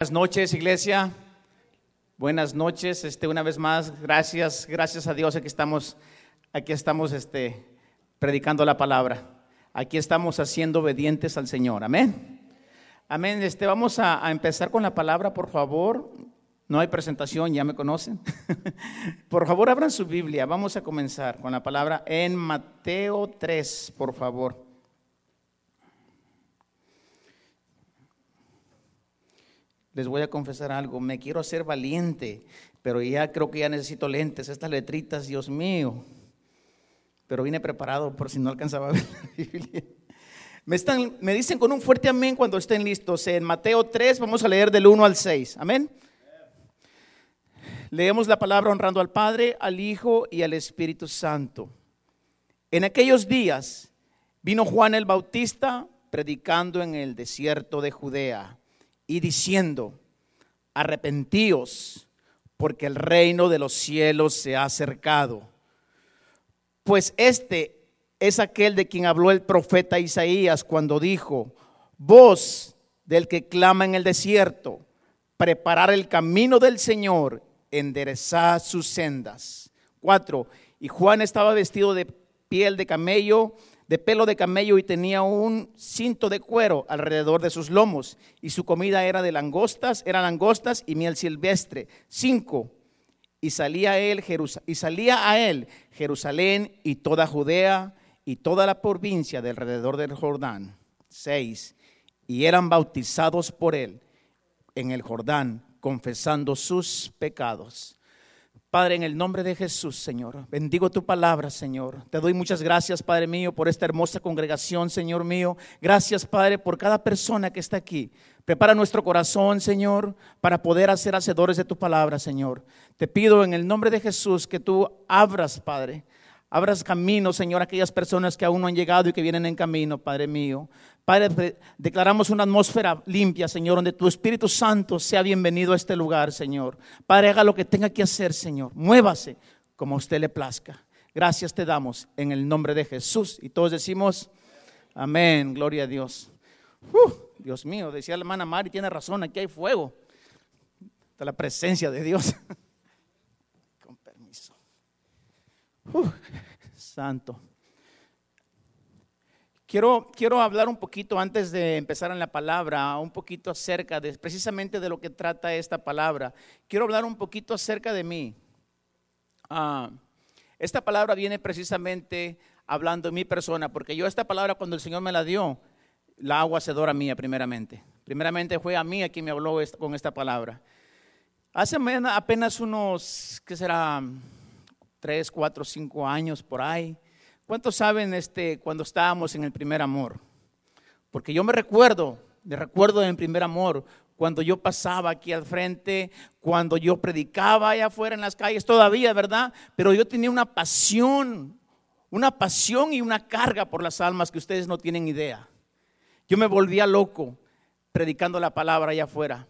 Buenas noches, iglesia. Buenas noches. Este, una vez más, gracias, gracias a Dios. Aquí estamos, aquí estamos, este, predicando la palabra. Aquí estamos haciendo obedientes al Señor. Amén. Amén. Este, vamos a, a empezar con la palabra, por favor. No hay presentación, ya me conocen. por favor, abran su Biblia. Vamos a comenzar con la palabra en Mateo 3, por favor. Les voy a confesar algo, me quiero hacer valiente, pero ya creo que ya necesito lentes, estas letritas, Dios mío. Pero vine preparado por si no alcanzaba a ver la Biblia. Me, están, me dicen con un fuerte amén cuando estén listos. En Mateo 3 vamos a leer del 1 al 6. Amén. Leemos la palabra honrando al Padre, al Hijo y al Espíritu Santo. En aquellos días vino Juan el Bautista predicando en el desierto de Judea y diciendo, arrepentíos, porque el reino de los cielos se ha acercado. Pues este es aquel de quien habló el profeta Isaías cuando dijo, voz del que clama en el desierto, preparar el camino del Señor, enderezar sus sendas. Cuatro, y Juan estaba vestido de piel de camello de pelo de camello y tenía un cinto de cuero alrededor de sus lomos y su comida era de langostas, eran langostas y miel silvestre. Cinco. Y salía, él, y salía a él Jerusalén y toda Judea y toda la provincia de alrededor del Jordán. Seis. Y eran bautizados por él en el Jordán, confesando sus pecados. Padre, en el nombre de Jesús, Señor, bendigo tu palabra, Señor. Te doy muchas gracias, Padre mío, por esta hermosa congregación, Señor mío. Gracias, Padre, por cada persona que está aquí. Prepara nuestro corazón, Señor, para poder hacer hacedores de tu palabra, Señor. Te pido en el nombre de Jesús que tú abras, Padre, abras camino, Señor, a aquellas personas que aún no han llegado y que vienen en camino, Padre mío. Padre, declaramos una atmósfera limpia, Señor, donde tu Espíritu Santo sea bienvenido a este lugar, Señor. Padre, haga lo que tenga que hacer, Señor. Muévase como a usted le plazca. Gracias te damos en el nombre de Jesús. Y todos decimos, amén, gloria a Dios. Dios mío, decía la hermana Mari, tiene razón, aquí hay fuego. Está la presencia de Dios. Con permiso. Santo. Quiero, quiero hablar un poquito antes de empezar en la palabra, un poquito acerca de precisamente de lo que trata esta palabra. Quiero hablar un poquito acerca de mí. Ah, esta palabra viene precisamente hablando de mi persona, porque yo esta palabra cuando el Señor me la dio, la hago hacedora mía primeramente. Primeramente fue a mí a quien me habló con esta palabra. Hace apenas unos, ¿qué será? Tres, cuatro, cinco años por ahí ¿Cuántos saben este, cuando estábamos en el primer amor? Porque yo me recuerdo, me recuerdo en primer amor, cuando yo pasaba aquí al frente, cuando yo predicaba allá afuera en las calles, todavía, ¿verdad? Pero yo tenía una pasión, una pasión y una carga por las almas que ustedes no tienen idea. Yo me volvía loco predicando la palabra allá afuera.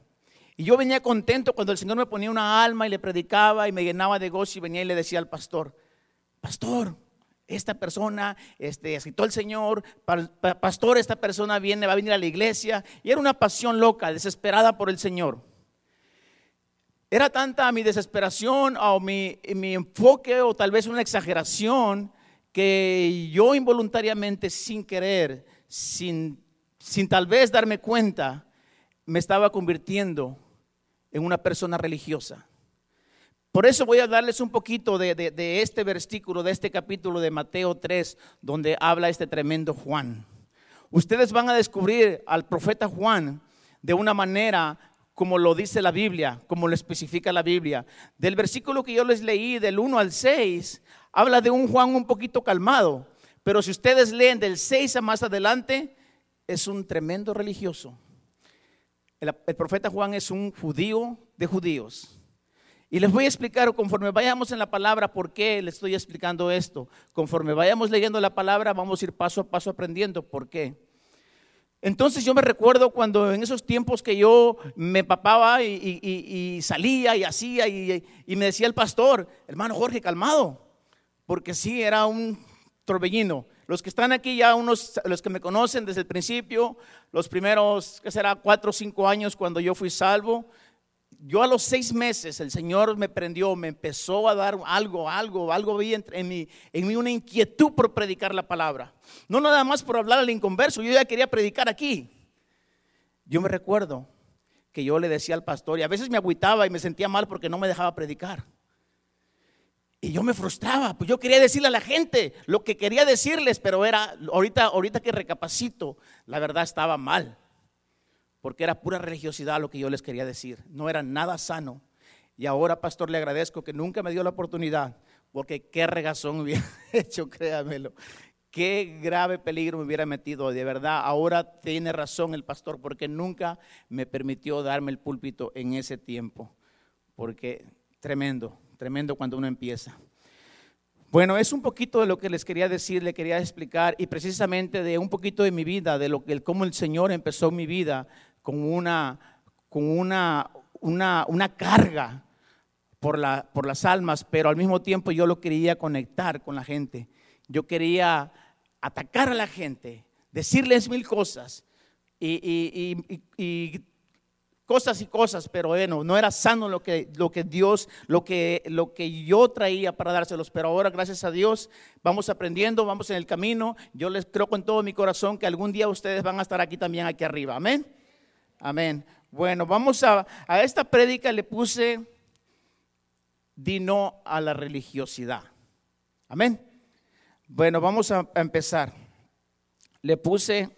Y yo venía contento cuando el Señor me ponía una alma y le predicaba y me llenaba de gozo y venía y le decía al pastor, pastor, esta persona este, aceptó el Señor, pastor, esta persona viene, va a venir a la iglesia. Y era una pasión loca, desesperada por el Señor. Era tanta mi desesperación o mi, mi enfoque o tal vez una exageración que yo involuntariamente, sin querer, sin, sin tal vez darme cuenta, me estaba convirtiendo en una persona religiosa. Por eso voy a darles un poquito de, este versículo, de este capítulo de Mateo 3, donde habla este tremendo Juan. Ustedes van a descubrir al profeta Juan de una manera como lo dice la Biblia, como lo especifica la Biblia. Del versículo que yo les leí, del 1 al 6, habla de un Juan un poquito calmado. Pero si ustedes leen del 6 a más adelante, es un tremendo religioso. El profeta Juan es un judío de judíos. Y les voy a explicar conforme vayamos en la palabra por qué les estoy explicando esto. Conforme vayamos leyendo la palabra, vamos a ir paso a paso aprendiendo por qué. Entonces yo me recuerdo cuando en esos tiempos que yo me papaba y, salía y hacía y, me decía el pastor, hermano Jorge, calmado, porque sí, era un torbellino. Los que están aquí ya, unos, los que me conocen desde el principio, los primeros, ¿qué será? Cuatro o cinco años cuando yo fui salvo. Yo a los seis meses el Señor me prendió, me empezó a dar algo, algo, algo vi en, mí, en mí una inquietud por predicar la palabra. No nada más por hablar al inconverso, yo ya quería predicar aquí. Yo me recuerdo que yo le decía al pastor y a veces me agüitaba y me sentía mal porque no me dejaba predicar. Y yo me frustraba, pues yo quería decirle a la gente lo que quería decirles, pero era, ahorita, ahorita que recapacito, la verdad estaba mal, porque era pura religiosidad lo que yo les quería decir, no era nada sano. Y ahora, pastor, le agradezco que nunca me dio la oportunidad, porque qué regazón hubiera hecho, créamelo. Qué grave peligro me hubiera metido. De verdad, ahora tiene razón el pastor, porque nunca me permitió darme el púlpito en ese tiempo. Porque tremendo, tremendo cuando uno empieza. Bueno, es un poquito de lo que les quería decir, le quería explicar, y precisamente de un poquito de mi vida, de lo que cómo el Señor empezó mi vida con una, con una, una, una carga por, la, por las almas, pero al mismo tiempo yo lo quería conectar con la gente. Yo quería atacar a la gente, decirles mil cosas y, y cosas y cosas, pero bueno, no era sano lo que, lo que Dios, lo que, lo que yo traía para dárselos, pero ahora gracias a Dios vamos aprendiendo, vamos en el camino. Yo les creo con todo mi corazón que algún día ustedes van a estar aquí también, aquí arriba. Amén. Amén. Bueno, vamos a, a esta prédica le puse dino a la religiosidad. Amén. Bueno, vamos a, a empezar. Le puse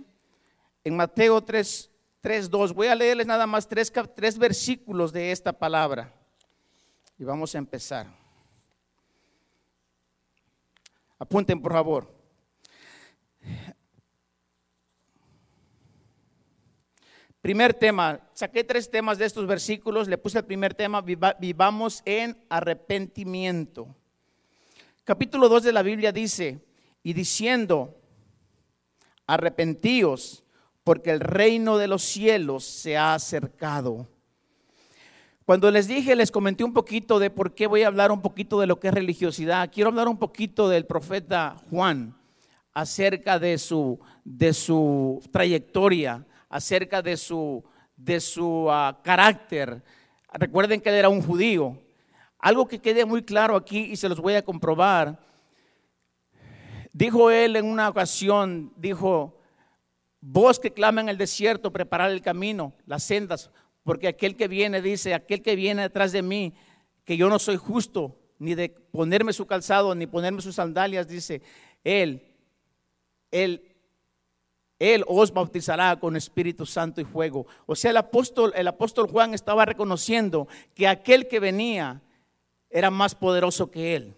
en Mateo 3, 3.2. Voy a leerles nada más tres, tres versículos de esta palabra. Y vamos a empezar. Apunten, por favor. Primer tema, saqué tres temas de estos versículos, le puse el primer tema, vivamos en arrepentimiento. Capítulo 2 de la Biblia dice, y diciendo, arrepentíos porque el reino de los cielos se ha acercado. Cuando les dije, les comenté un poquito de por qué voy a hablar un poquito de lo que es religiosidad. Quiero hablar un poquito del profeta Juan acerca de su, de su trayectoria, acerca de su, de su ah, carácter. Recuerden que él era un judío. Algo que quede muy claro aquí y se los voy a comprobar. Dijo él en una ocasión, dijo, Vos que clama en el desierto, preparar el camino, las sendas, porque aquel que viene, dice, aquel que viene detrás de mí, que yo no soy justo, ni de ponerme su calzado, ni ponerme sus sandalias, dice, él, él, él os bautizará con Espíritu Santo y fuego. O sea, el apóstol, el apóstol Juan estaba reconociendo que aquel que venía era más poderoso que él.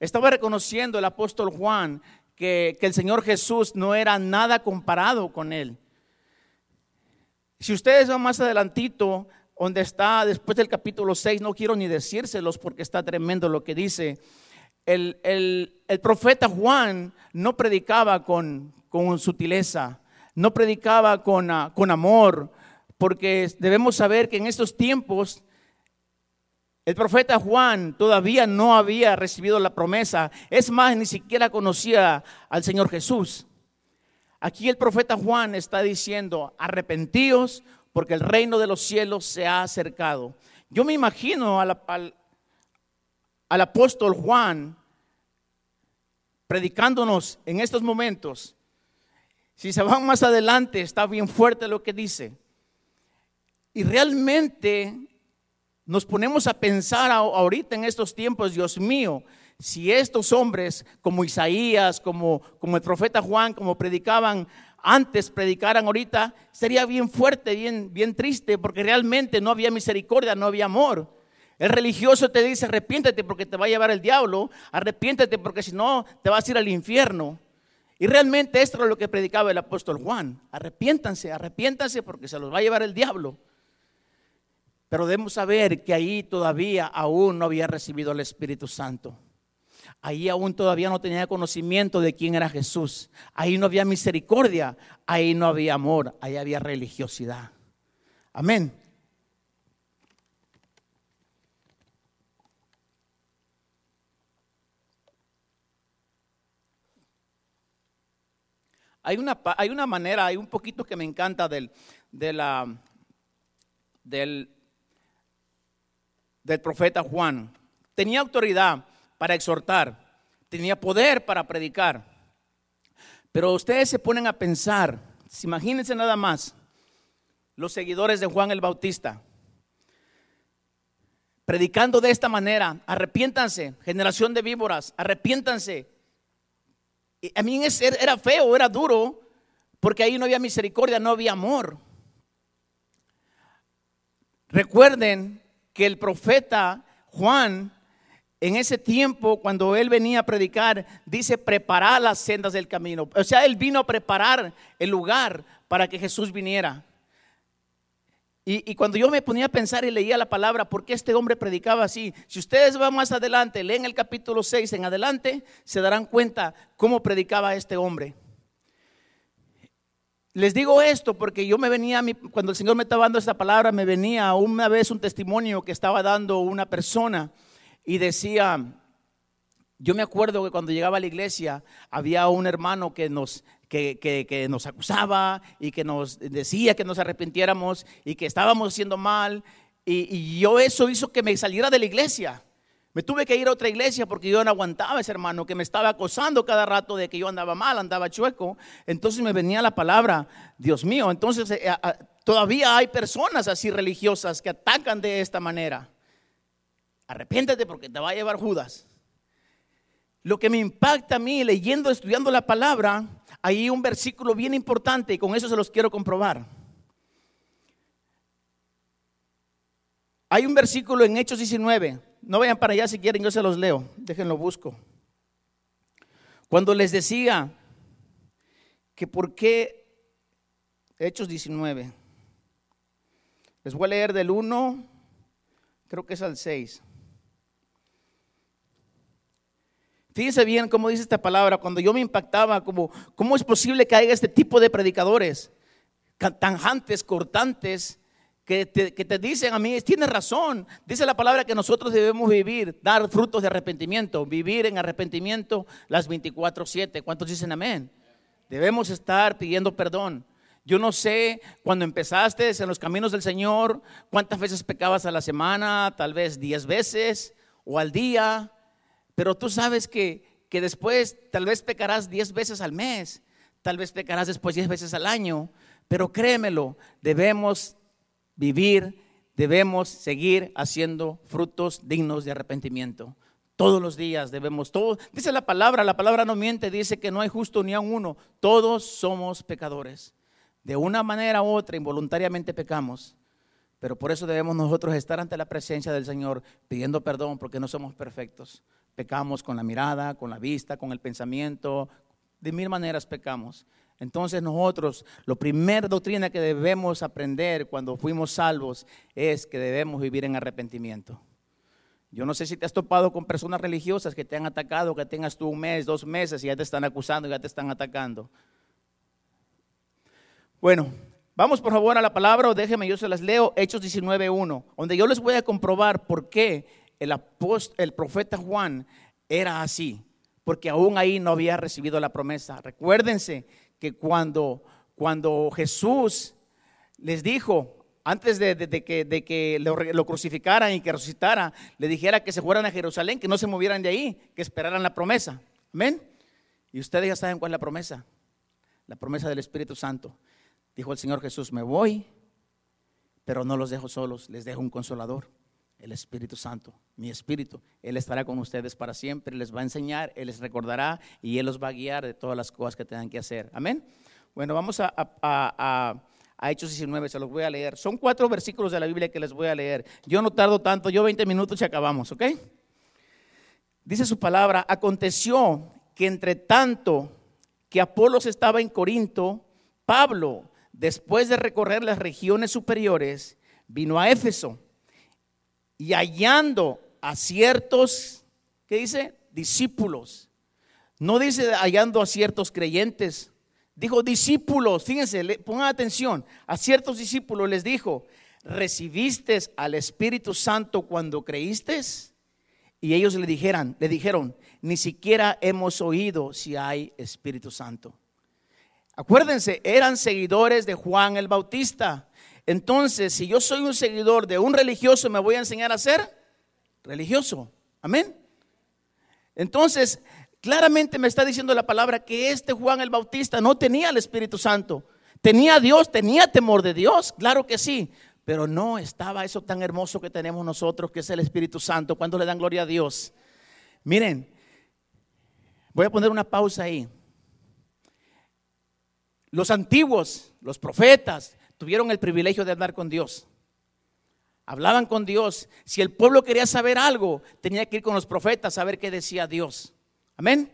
Estaba reconociendo el apóstol Juan que, el Señor Jesús no era nada comparado con él. Si ustedes van más adelantito, donde está después del capítulo 6, no quiero ni decírselos porque está tremendo lo que dice. El, profeta Juan no predicaba con, con sutileza, no predicaba con, ah, con amor, porque debemos saber que en estos tiempos el profeta Juan todavía no había recibido la promesa. Es más, ni siquiera conocía al Señor Jesús. Aquí el profeta Juan está diciendo, arrepentíos porque el reino de los cielos se ha acercado. Yo me imagino al, apóstol Juan predicándonos en estos momentos. Si se van más adelante, está bien fuerte lo que dice. Y realmente nos ponemos a pensar ahorita en estos tiempos, Dios mío, si estos hombres como Isaías, como, como el profeta Juan, como predicaban antes, predicaran ahorita, sería bien fuerte, bien, bien triste, porque realmente no había misericordia, no había amor. El religioso te dice, arrepiéntete porque te va a llevar el diablo, arrepiéntete porque si no te vas a ir al infierno. Y realmente esto es lo que predicaba el apóstol Juan, arrepiéntanse, arrepiéntanse porque se los va a llevar el diablo. Pero debemos saber que ahí todavía aún no había recibido el Espíritu Santo. Ahí aún todavía no tenía conocimiento de quién era Jesús. Ahí no había misericordia. Ahí no había amor. Ahí había religiosidad. Amén. Hay una, hay una manera, hay un poquito que me encanta del, del, del profeta Juan. Tenía autoridad para exhortar, tenía poder para predicar. Pero ustedes se ponen a pensar, imagínense nada más, los seguidores de Juan el Bautista, predicando de esta manera, arrepiéntanse, generación de víboras, arrepiéntanse. a mí era feo, era duro, porque ahí no había misericordia, no había amor. Recuerden que el profeta Juan, en ese tiempo, cuando él venía a predicar, dice, preparar las sendas del camino. O sea, él vino a preparar el lugar para que Jesús viniera. Y, cuando yo me ponía a pensar y leía la palabra, ¿por qué este hombre predicaba así? Si ustedes van más adelante, leen el capítulo 6 en adelante, se darán cuenta cómo predicaba este hombre. Les digo esto porque yo me venía, cuando el Señor me estaba dando esta palabra, me venía una vez un testimonio que estaba dando una persona y decía, yo me acuerdo que cuando llegaba a la iglesia había un hermano que nos, que, que, nos acusaba y que nos decía que nos arrepintiéramos y que estábamos haciendo mal. Y, y yo eso hizo que me saliera de la iglesia. Me tuve que ir a otra iglesia porque yo no aguantaba ese hermano que me estaba acosando cada rato de que yo andaba mal, andaba chueco. Entonces me venía la palabra, Dios mío. Entonces eh, todavía hay personas así religiosas que atacan de esta manera. Arrepiéntete porque te va a llevar Judas. Lo que me impacta a mí leyendo, estudiando la palabra, hay un versículo bien importante y con eso se los quiero comprobar. Hay un versículo en Hechos 19 no vayan para allá si quieren, yo se los leo. Déjenlo busco. Cuando les decía que por qué Hechos 19. Les voy a leer del 1, creo que es al 6. Fíjense bien cómo dice esta palabra, cuando yo me impactaba, como, ¿cómo es posible que haya este tipo de predicadores? Tanjantes, cortantes, que te, dicen a mí, tienes razón, dice la palabra que nosotros debemos vivir, dar frutos de arrepentimiento, vivir en arrepentimiento las 24/7. ¿Cuántos dicen amén? Debemos estar pidiendo perdón. Yo no sé, cuando empezaste en los caminos del Señor, cuántas veces pecabas a la semana, tal vez 10 veces o al día, pero tú sabes que, que después tal vez pecarás 10 veces al mes, tal vez pecarás después 10 veces al año, pero créemelo, debemos vivir, debemos seguir haciendo frutos dignos de arrepentimiento. Todos los días debemos, todo, dice la palabra, la palabra no miente, dice que no hay justo ni a uno, todos somos pecadores. De una manera u otra, involuntariamente pecamos, pero por eso debemos nosotros estar ante la presencia del Señor pidiendo perdón porque no somos perfectos. Pecamos con la mirada, con la vista, con el pensamiento, de mil maneras pecamos. Entonces nosotros, la primera doctrina que debemos aprender cuando fuimos salvos es que debemos vivir en arrepentimiento. Yo no sé si te has topado con personas religiosas que te han atacado, que tengas tú un mes, dos meses y ya te están acusando, ya te están atacando. Bueno, vamos por favor a la palabra o déjenme, yo se las leo, Hechos 19.1, donde yo les voy a comprobar por qué el, el profeta Juan era así, porque aún ahí no había recibido la promesa. Recuérdense que cuando, cuando Jesús les dijo, antes de, que, de que lo, crucificaran y que resucitara, le dijera que se fueran a Jerusalén, que no se movieran de ahí, que esperaran la promesa. Amén. Y ustedes ya saben cuál es la promesa. La promesa del Espíritu Santo. Dijo el Señor Jesús, me voy, pero no los dejo solos, les dejo un consolador, el Espíritu Santo, mi Espíritu. Él estará con ustedes para siempre, les va a enseñar, Él les recordará y Él los va a guiar de todas las cosas que tengan que hacer. Amén. Bueno, vamos a, Hechos 19, se los voy a leer. Son cuatro versículos de la Biblia que les voy a leer. Yo no tardo tanto, yo 20 minutos y acabamos, ¿ok? Dice su palabra, aconteció que entre tanto que Apolos estaba en Corinto, Pablo, después de recorrer las regiones superiores, vino a Éfeso y hallando a ciertos, ¿qué dice? Discípulos. No dice hallando a ciertos creyentes. Dijo discípulos, fíjense, pongan atención, a ciertos discípulos les dijo, ¿recibiste al Espíritu Santo cuando creíste? Y ellos le dijeron, le dijeron, ni siquiera hemos oído si hay Espíritu Santo. Acuérdense, eran seguidores de Juan el Bautista. Entonces, si yo soy un seguidor de un religioso, me voy a enseñar a ser religioso. Amén. Entonces, claramente me está diciendo la palabra que este Juan el Bautista no tenía el Espíritu Santo. Tenía Dios, tenía temor de Dios, claro que sí, pero no estaba eso tan hermoso que tenemos nosotros, que es el Espíritu Santo, cuando le dan gloria a Dios. Miren, voy a poner una pausa ahí. Los antiguos, los profetas, tuvieron el privilegio de andar con Dios. Hablaban con Dios. Si el pueblo quería saber algo, tenía que ir con los profetas a ver qué decía Dios. Amén.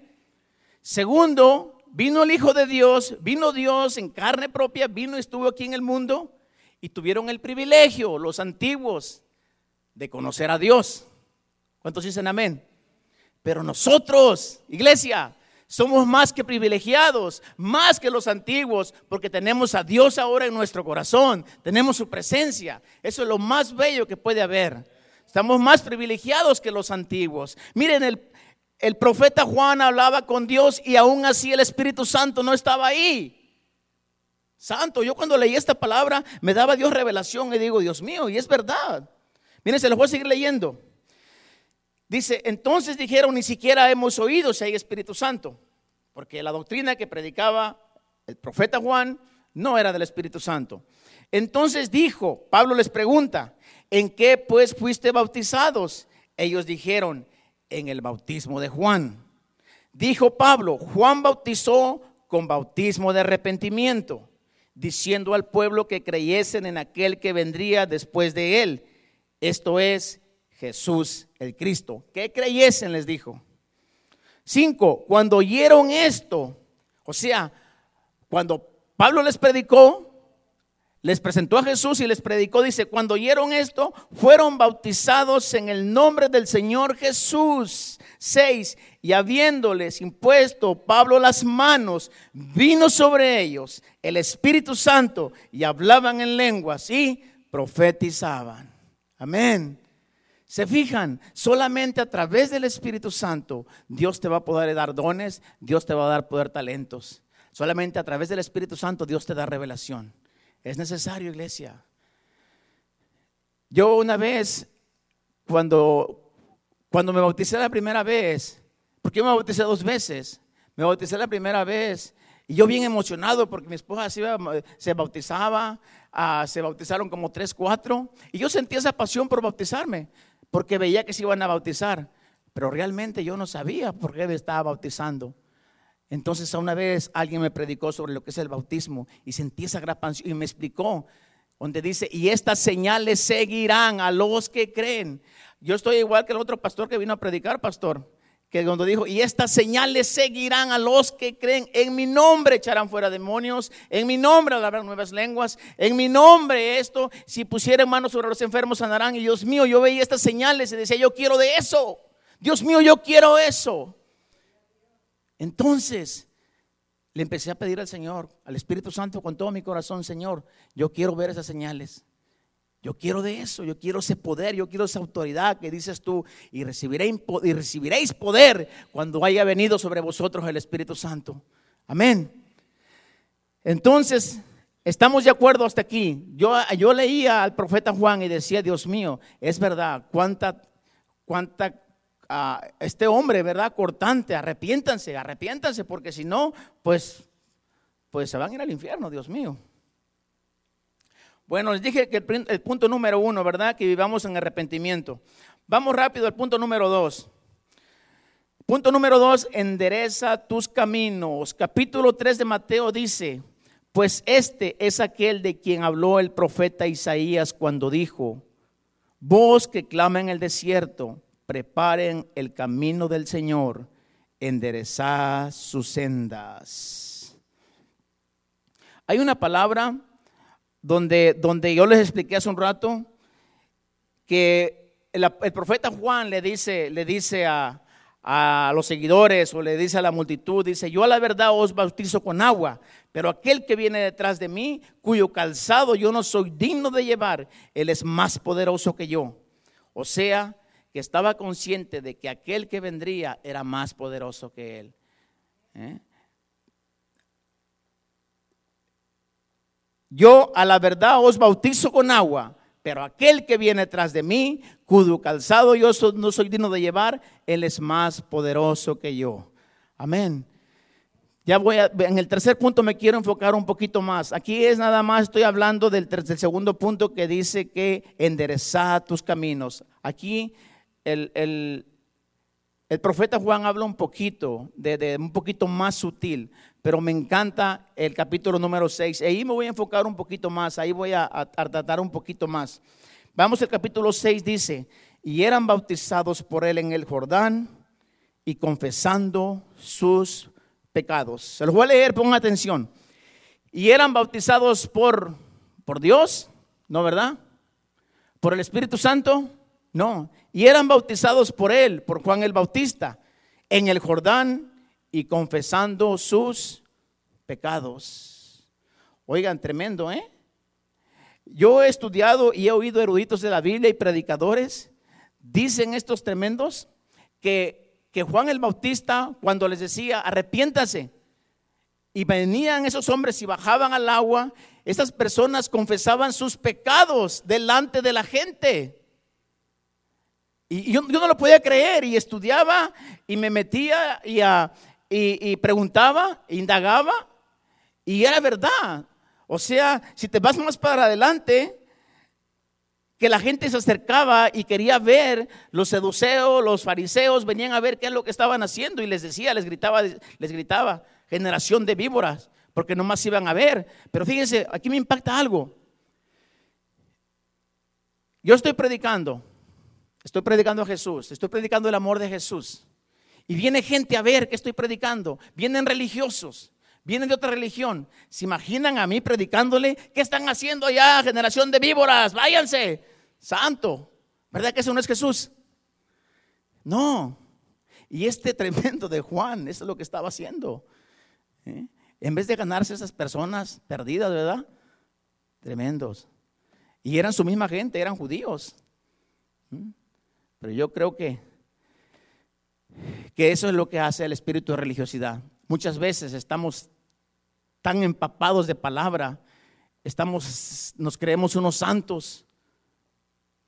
Segundo, vino el Hijo de Dios, vino Dios en carne propia, vino y estuvo aquí en el mundo y tuvieron el privilegio, los antiguos, de conocer a Dios. ¿Cuántos dicen amén? Pero nosotros, iglesia, somos más que privilegiados, más que los antiguos, porque tenemos a Dios ahora en nuestro corazón, tenemos su presencia. Eso es lo más bello que puede haber. Estamos más privilegiados que los antiguos. Miren, el, profeta Juan hablaba con Dios y aún así el Espíritu Santo no estaba ahí. Santo, yo cuando leí esta palabra me daba Dios revelación y digo, Dios mío, y es verdad. Miren, se los voy a seguir leyendo. Dice, entonces dijeron, ni siquiera hemos oído si hay Espíritu Santo, porque la doctrina que predicaba el profeta Juan no era del Espíritu Santo. Entonces dijo, Pablo les pregunta, ¿en qué pues fuiste bautizados? Ellos dijeron, en el bautismo de Juan. Dijo Pablo, Juan bautizó con bautismo de arrepentimiento, diciendo al pueblo que creyesen en aquel que vendría después de él, esto es Jesús el Cristo. Que creyesen, les dijo. Cinco, cuando oyeron esto, o sea, cuando Pablo les predicó, les presentó a Jesús y les predicó, dice, cuando oyeron esto, fueron bautizados en el nombre del Señor Jesús. Seis, y habiéndoles impuesto Pablo las manos, vino sobre ellos el Espíritu Santo y hablaban en lenguas y profetizaban. Amén. Se fijan, solamente a través del Espíritu Santo Dios te va a poder dar dones, Dios te va a dar poder talentos. Solamente a través del Espíritu Santo Dios te da revelación. Es necesario, iglesia. Yo una vez, cuando, cuando me bauticé la primera vez, porque yo me bauticé dos veces, me bauticé la primera vez y yo bien emocionado porque mi esposa se, bautizaba, ah, se bautizaron como tres, cuatro, y yo sentía esa pasión por bautizarme porque veía que se iban a bautizar, pero realmente yo no sabía por qué me estaba bautizando. Entonces una vez alguien me predicó sobre lo que es el bautismo y sentí esa gran y me explicó donde dice, y estas señales seguirán a los que creen. Yo estoy igual que el otro pastor que vino a predicar, pastor que cuando dijo, y estas señales seguirán a los que creen, en mi nombre echarán fuera demonios, en mi nombre hablarán nuevas lenguas, en mi nombre esto, si pusieran manos sobre los enfermos sanarán, y Dios mío, yo veía estas señales y decía, yo quiero de eso, Dios mío, yo quiero eso. Entonces, le empecé a pedir al Señor, al Espíritu Santo con todo mi corazón, Señor, yo quiero ver esas señales. Yo quiero de eso, yo quiero ese poder, yo quiero esa autoridad que dices tú y recibiréis, y recibiréis poder cuando haya venido sobre vosotros el Espíritu Santo. Amén. Entonces, estamos de acuerdo hasta aquí. Yo, yo leía al profeta Juan y decía, Dios mío, es verdad, cuánta, cuánta, uh, este hombre, ¿verdad? Cortante, arrepiéntanse, arrepiéntanse, porque si no, pues, pues se van a ir al infierno, Dios mío. Bueno, les dije que el, punto número uno, ¿verdad? Que vivamos en arrepentimiento. Vamos rápido al punto número dos. Punto número dos, endereza tus caminos. Capítulo 3 de Mateo dice, pues este es aquel de quien habló el profeta Isaías cuando dijo, vos que clama en el desierto, preparen el camino del Señor, enderezad sus sendas. Hay una palabra donde, donde yo les expliqué hace un rato que el, profeta Juan le dice, le dice a, a los seguidores o le dice a la multitud, dice, yo a la verdad os bautizo con agua, pero aquel que viene detrás de mí, cuyo calzado yo no soy digno de llevar, él es más poderoso que yo. O sea, que estaba consciente de que aquel que vendría era más poderoso que él. ¿Eh? Yo a la verdad os bautizo con agua, pero aquel que viene tras de mí, cuyo calzado yo no soy digno de llevar, él es más poderoso que yo. Amén. Ya voy a, en el tercer punto me quiero enfocar un poquito más. Aquí es nada más, estoy hablando del, segundo punto que dice que endereza tus caminos. Aquí el, el, profeta Juan habla un poquito, de, un poquito más sutil, pero me encanta el capítulo número 6. Ahí me voy a enfocar un poquito más, ahí voy a, tratar un poquito más. Vamos, el capítulo 6 dice, y eran bautizados por él en el Jordán y confesando sus pecados. Se los voy a leer, pongan atención. Y eran bautizados por, por Dios, ¿no verdad? ¿Por el Espíritu Santo? No. Y eran bautizados por Él, por Juan el Bautista, en el Jordán y confesando sus pecados. Oigan, tremendo, ¿eh? Yo he estudiado y he oído eruditos de la Biblia y predicadores, dicen estos tremendos, que que Juan el Bautista, cuando les decía, arrepiéntase, y venían esos hombres y bajaban al agua, esas personas confesaban sus pecados delante de la gente. Y yo, no lo podía creer y estudiaba y me metía y, y, y preguntaba, indagaba y era verdad. O sea, si te vas más para adelante, que la gente se acercaba y quería ver, los seduceos, los fariseos venían a ver qué es lo que estaban haciendo y les decía, les gritaba, les gritaba, generación de víboras, porque nomás iban a ver. Pero fíjense, aquí me impacta algo. Yo estoy predicando, estoy predicando a Jesús, estoy predicando el amor de Jesús. Y viene gente a ver qué estoy predicando, vienen religiosos vienen de otra religión, se imaginan a mí predicándole, ¿qué están haciendo allá, generación de víboras? Váyanse, santo. ¿Verdad que eso no es Jesús? No. Y este tremendo de Juan, eso es lo que estaba haciendo. ¿eh? En vez de ganarse esas personas perdidas, ¿verdad? Tremendos. Y eran su misma gente, eran judíos. ¿Mm? Pero yo creo que, que eso es lo que hace el espíritu de religiosidad. Muchas veces estamos tan empapados de palabra, estamos, nos creemos unos santos,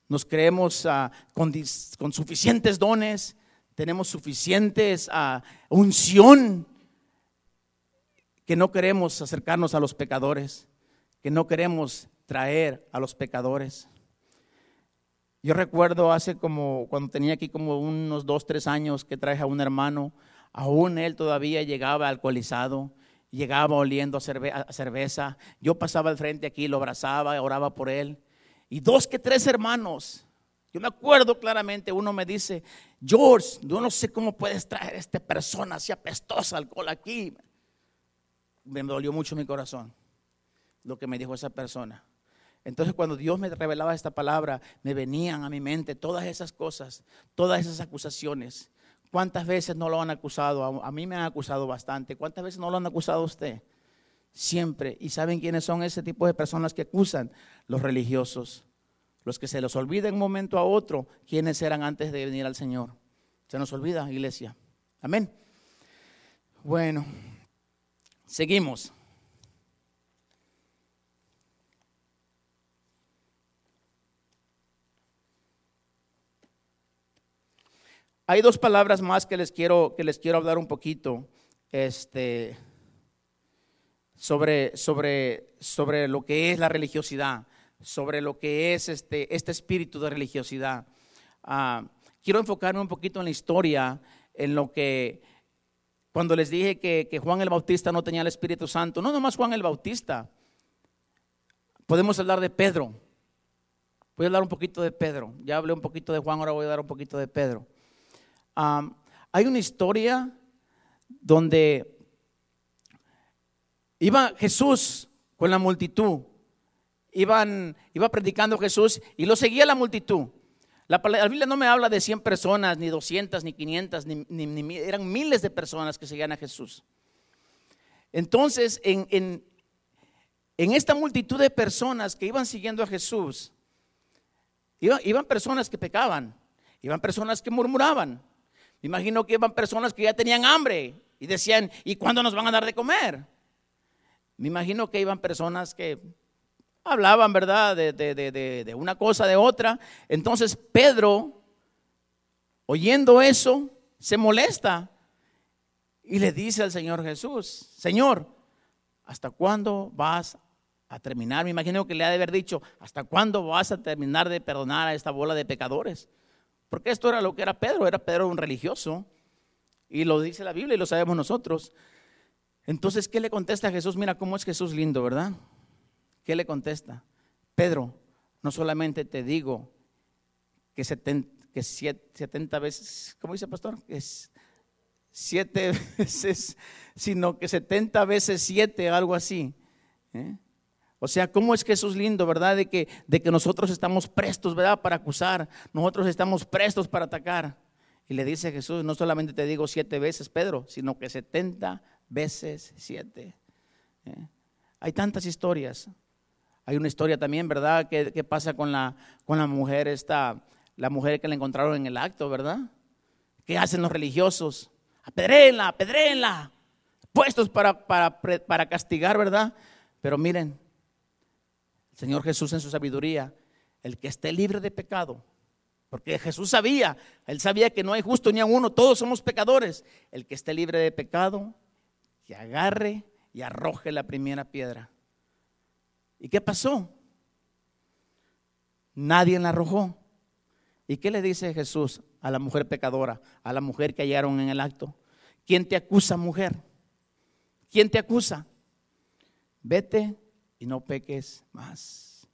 nos creemos ah, con, suficientes dones, tenemos suficientes uh, unción, que no queremos acercarnos a los pecadores, que no queremos traer a los pecadores. Yo recuerdo hace como, cuando tenía aquí como unos dos, tres años que traje a un hermano, aún él todavía llegaba alcoholizado, llegaba oliendo a, cerveza. Yo pasaba al frente aquí, lo abrazaba, oraba por él. Y dos que tres hermanos. Yo me acuerdo claramente, uno me dice, George, yo no sé cómo puedes traer a esta persona así apestosa alcohol aquí. Me dolió mucho mi corazón lo que me dijo esa persona. Entonces cuando Dios me revelaba esta palabra, me venían a mi mente todas esas cosas, todas esas acusaciones. ¿Cuántas veces no lo han acusado? A mí me han acusado bastante. ¿Cuántas veces no lo han acusado a usted? Siempre. ¿Y saben quiénes son ese tipo de personas que acusan? Los religiosos. Los que se los olvida en un momento a otro quiénes eran antes de venir al Señor. Se nos olvida, iglesia. Amén. Bueno, seguimos. Hay dos palabras más que les quiero, que les quiero hablar un poquito este, sobre, sobre, sobre lo que es la religiosidad, sobre lo que es este, este espíritu de religiosidad. Ah, quiero enfocarme un poquito en la historia, en lo que, cuando les dije que, que Juan el Bautista no tenía el Espíritu Santo, no nomás Juan el Bautista, podemos hablar de Pedro. Voy a hablar un poquito de Pedro. Ya hablé un poquito de Juan, ahora voy a dar un poquito de Pedro hay una historia donde iba Jesús con la multitud, iban, iba predicando Jesús y lo seguía la multitud. La, Biblia no me habla de 100 personas, ni 200, ni 500, ni, eran miles de personas que seguían a Jesús. Entonces, en, en, esta multitud de personas que iban siguiendo a Jesús, iban personas que pecaban, iban personas que murmuraban, imagino que iban personas que ya tenían hambre y decían, ¿y cuándo nos van a dar de comer? Me imagino que iban personas que hablaban, ¿verdad? De, de, de, de una cosa, de otra. Entonces Pedro, oyendo eso, se molesta y le dice al Señor Jesús, Señor, ¿hasta cuándo vas a terminar? Me imagino que le ha de haber dicho, ¿hasta cuándo vas a terminar de perdonar a esta bola de pecadores? Porque esto era lo que era Pedro, era Pedro un religioso. Y lo dice la Biblia y lo sabemos nosotros. Entonces, ¿qué le contesta a Jesús? Mira cómo es Jesús lindo, ¿verdad? ¿Qué le contesta? Pedro, no solamente te digo que 70, veces, ¿cómo dice el pastor? Es siete veces, sino que 70 veces siete, algo así. ¿eh? O sea, ¿cómo es que lindo, verdad? De que, de que nosotros estamos prestos, ¿verdad? Para acusar, nosotros estamos prestos para atacar. Y le dice Jesús, no solamente te digo siete veces, Pedro, sino que 70 veces siete. ¿eh? Hay tantas historias. Hay una historia también, ¿verdad? ¿Qué, pasa con la, con la mujer esta, la mujer que la encontraron en el acto, ¿verdad? ¿Qué hacen los religiosos? apedréenla, apedréenla, puestos para, para, para castigar, ¿verdad? Pero miren, Señor Jesús en su sabiduría, el que esté libre de pecado, porque Jesús sabía, él sabía que no hay justo ni a uno, todos somos pecadores. El que esté libre de pecado, que agarre y arroje la primera piedra. ¿Y qué pasó? Nadie la arrojó. ¿Y qué le dice Jesús a la mujer pecadora, a la mujer que hallaron en el acto? ¿Quién te acusa, mujer? ¿Quién te acusa? Vete y no peques más.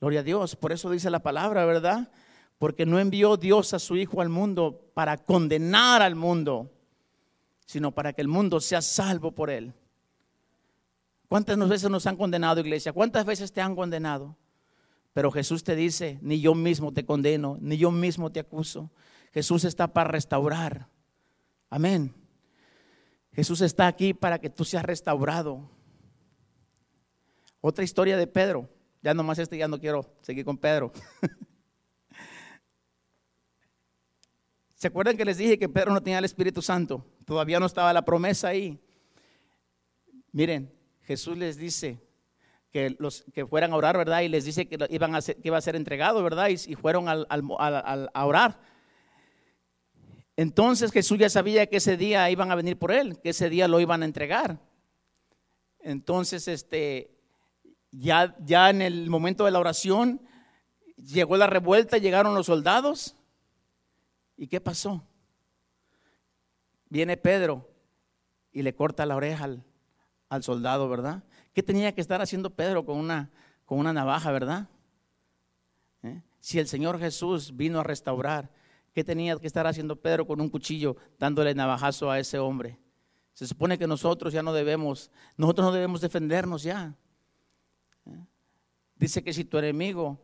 Gloria a Dios, por eso dice la palabra, ¿verdad? Porque no envió Dios a su Hijo al mundo para condenar al mundo, sino para que el mundo sea salvo por él. ¿Cuántas veces nos han condenado, iglesia? ¿Cuántas veces te han condenado? Pero Jesús te dice, ni yo mismo te condeno, ni yo mismo te acuso. Jesús está para restaurar. Amén. Jesús está aquí para que tú seas restaurado. Otra historia de Pedro. Ya nomás este, ya no quiero seguir con Pedro. ¿Se acuerdan que les dije que Pedro no tenía el Espíritu Santo? Todavía no estaba la promesa ahí. Miren, Jesús les dice que los que fueran a orar, ¿verdad? Y les dice que iban a que iba a ser entregado, ¿verdad? Y, fueron a orar. Entonces Jesús ya sabía que ese día iban a venir por él, que ese día lo iban a entregar. Entonces, este, ya, ya en el momento de la oración, llegó la revuelta, llegaron los soldados. ¿Y qué pasó? Viene Pedro y le corta la oreja al, soldado, ¿verdad? ¿Qué tenía que estar haciendo Pedro con una, con una navaja, verdad? ¿Eh? Si el Señor Jesús vino a restaurar, ¿Qué tenía que estar haciendo Pedro con un cuchillo dándole navajazo a ese hombre? Se supone que nosotros ya no debemos, nosotros no debemos defendernos ya. Dice que si tu enemigo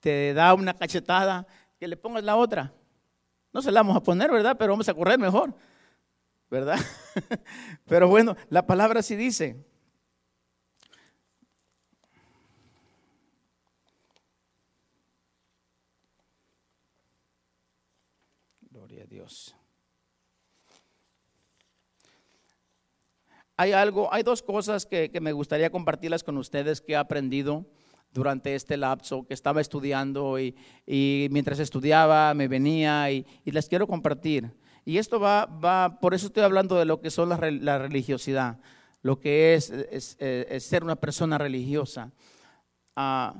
te da una cachetada, que le pongas la otra. No se la vamos a poner, ¿verdad? Pero vamos a correr mejor, ¿verdad? Pero bueno, la palabra sí dice. Dios. Hay algo, hay dos cosas que, me gustaría compartirlas con ustedes que he aprendido durante este lapso que estaba estudiando y, mientras estudiaba me venía y, las quiero compartir. Y esto va, va, por eso estoy hablando de lo que son la, religiosidad, lo que es, ser una persona religiosa. Ah,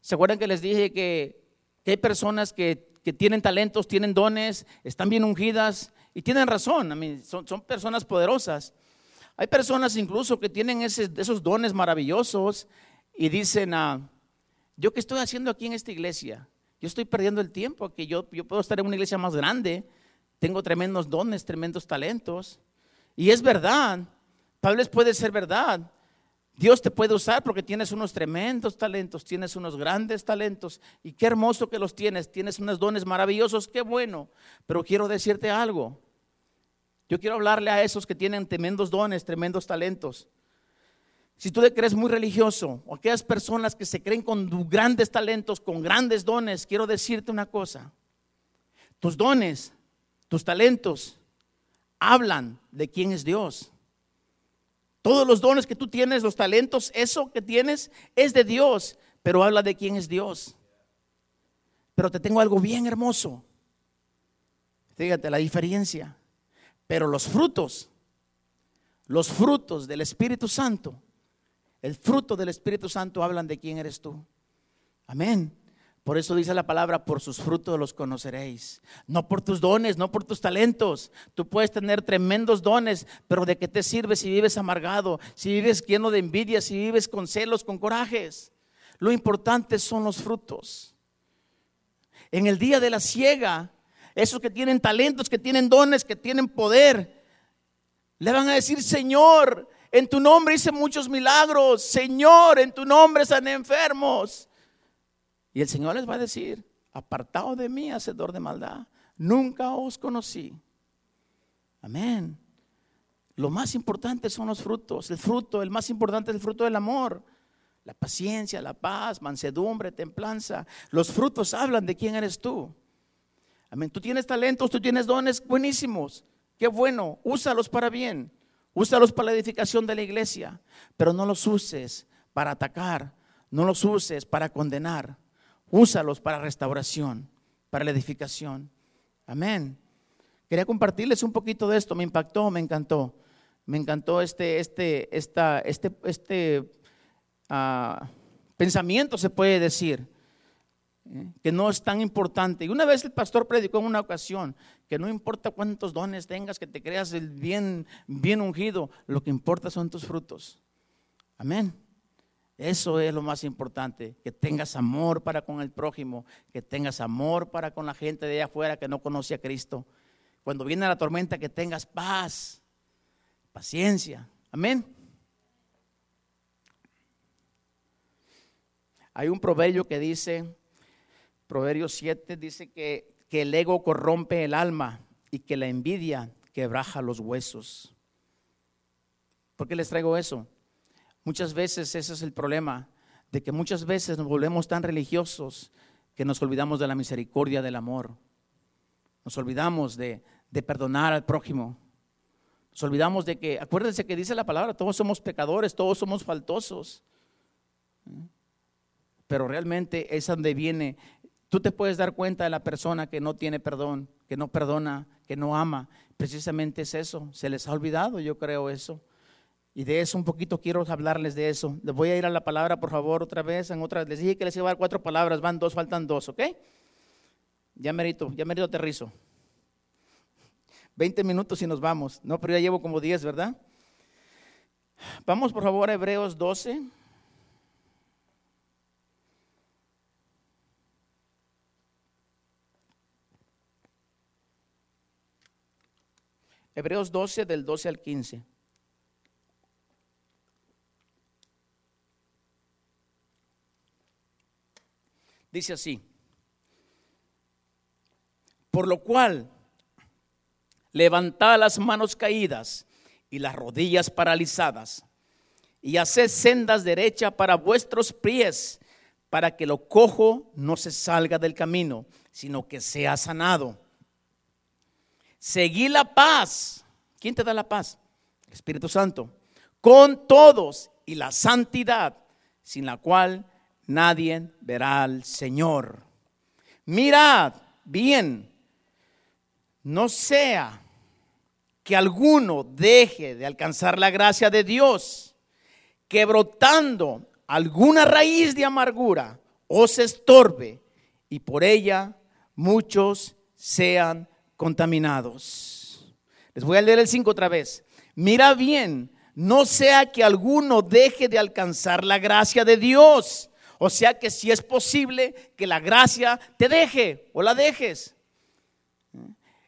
¿Se acuerdan que les dije que, que hay personas que que tienen talentos, tienen dones, están bien ungidas y tienen razón, son, son, personas poderosas. Hay personas incluso que tienen esos dones maravillosos y dicen, ah, yo qué estoy haciendo aquí en esta iglesia, yo estoy perdiendo el tiempo, que yo, yo puedo estar en una iglesia más grande, tengo tremendos dones, tremendos talentos. Y es verdad, tal vez puede ser verdad, Dios te puede usar porque tienes unos tremendos talentos, tienes unos grandes talentos y qué hermoso que los tienes, tienes unos dones maravillosos, qué bueno. Pero quiero decirte algo. Yo quiero hablarle a esos que tienen tremendos dones, tremendos talentos. Si tú te crees muy religioso o aquellas personas que se creen con grandes talentos, con grandes dones, quiero decirte una cosa. Tus dones, tus talentos hablan de quién es Dios. Todos los dones que tú tienes, los talentos, eso que tienes es de Dios, pero habla de quién es Dios. Pero te tengo algo bien hermoso. Fíjate la diferencia. Pero los frutos, los frutos del Espíritu Santo, el fruto del Espíritu Santo hablan de quién eres tú. Amén. Por eso dice la palabra, por sus frutos los conoceréis. No por tus dones, no por tus talentos. Tú puedes tener tremendos dones, pero ¿de qué te sirve si vives amargado, si vives lleno de envidia, si vives con celos, con corajes? Lo importante son los frutos. En el día de la ciega, esos que tienen talentos, que tienen dones, que tienen poder, le van a decir, Señor, en tu nombre hice muchos milagros. Señor, en tu nombre sané enfermos. Y el Señor les va a decir, apartado de mí, hacedor de maldad, nunca os conocí. Amén. Lo más importante son los frutos. El fruto, el más importante es el fruto del amor. La paciencia, la paz, mansedumbre, templanza. Los frutos hablan de quién eres tú. Amén. Tú tienes talentos, tú tienes dones buenísimos. Qué bueno. Úsalos para bien. Úsalos para la edificación de la iglesia. Pero no los uses para atacar. No los uses para condenar. Úsalos para restauración, para la edificación. Amén. Quería compartirles un poquito de esto. Me impactó, me encantó. Me encantó este, este, esta, este, este uh, pensamiento, se puede decir, ¿eh? que no es tan importante. Y una vez el pastor predicó en una ocasión que no importa cuántos dones tengas, que te creas el bien, bien ungido, lo que importa son tus frutos. Amén. Eso es lo más importante, que tengas amor para con el prójimo, que tengas amor para con la gente de allá afuera que no conoce a Cristo. Cuando viene la tormenta, que tengas paz, paciencia. Amén. Hay un proverbio que dice, Proverbio 7, dice que, que el ego corrompe el alma y que la envidia quebraja los huesos. ¿Por qué les traigo eso? Muchas veces ese es el problema, de que muchas veces nos volvemos tan religiosos que nos olvidamos de la misericordia del amor. Nos olvidamos de, perdonar al prójimo. Nos olvidamos de que, acuérdense que dice la palabra, todos somos pecadores, todos somos faltosos. Pero realmente es donde viene, tú te puedes dar cuenta de la persona que no tiene perdón, que no perdona, que no ama. Precisamente es eso, se les ha olvidado, yo creo eso. Y de eso un poquito quiero hablarles de eso. Les voy a ir a la palabra, por favor, otra vez. En otra, les dije que les iba a dar cuatro palabras, van dos, faltan dos, ¿ok? Ya merito, ya merito aterrizo. Veinte minutos y nos vamos. No, pero ya llevo como diez, ¿verdad? Vamos, por favor, a Hebreos 12. Hebreos 12 del 12 al 15. Dice así, por lo cual, levantad las manos caídas y las rodillas paralizadas, y haced sendas derechas para vuestros pies, para que lo cojo no se salga del camino, sino que sea sanado. Seguí la paz. ¿Quién te da la paz? Espíritu Santo. Con todos y la santidad, sin la cual nadie verá al Señor. Mirad bien, no sea que alguno deje de alcanzar la gracia de Dios, que brotando alguna raíz de amargura os estorbe y por ella muchos sean contaminados. Les voy a leer el 5 otra vez. Mira bien, no sea que alguno deje de alcanzar la gracia de Dios o sea que si es posible que la gracia te deje o la dejes.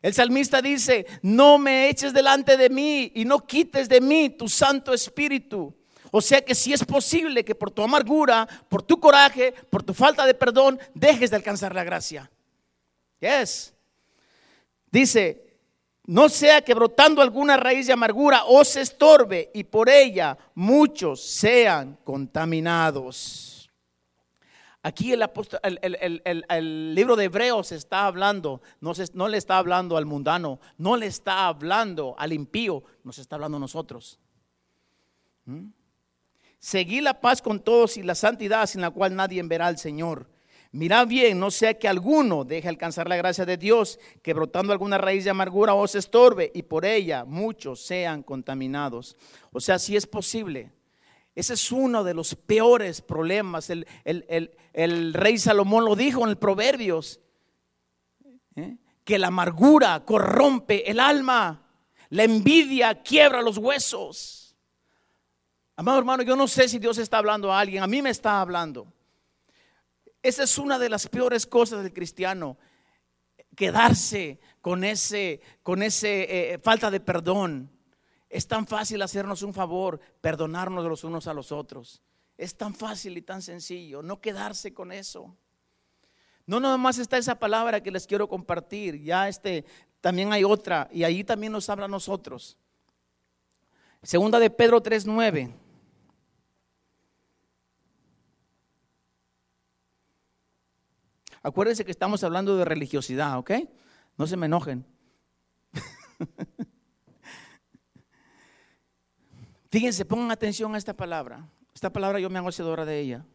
El salmista dice, no me eches delante de mí y no quites de mí tu Santo Espíritu. O sea que si es posible que por tu amargura, por tu coraje, por tu falta de perdón, dejes de alcanzar la gracia. Yes. Dice, no sea que brotando alguna raíz de amargura os estorbe y por ella muchos sean contaminados. Aquí el, el, libro de Hebreos está hablando, no, no le está hablando al mundano, no le está hablando al impío, nos está hablando a nosotros. ¿Mm? Seguí la paz con todos y la santidad sin la cual nadie verá al Señor. Mirad bien, no sea que alguno deje alcanzar la gracia de Dios, que brotando alguna raíz de amargura os estorbe y por ella muchos sean contaminados. O sea, si es posible. Ese es uno de los peores problemas. El, rey Salomón lo dijo en el Proverbios, ¿eh? que la amargura corrompe el alma, la envidia quiebra los huesos. Amado hermano, yo no sé si Dios está hablando a alguien, a mí me está hablando. Esa es una de las peores cosas del cristiano, quedarse con ese, con ese eh, falta de perdón. Es tan fácil hacernos un favor, perdonarnos los unos a los otros. Es tan fácil y tan sencillo, no quedarse con eso. No nada más está esa palabra que les quiero compartir, ya este también hay otra y ahí también nos habla a nosotros. Segunda de Pedro 3:9. Acuérdense que estamos hablando de religiosidad, ¿ok? No se me enojen. Fíjense, pongan atención a esta palabra. Esta palabra yo me hago hacedora de ella.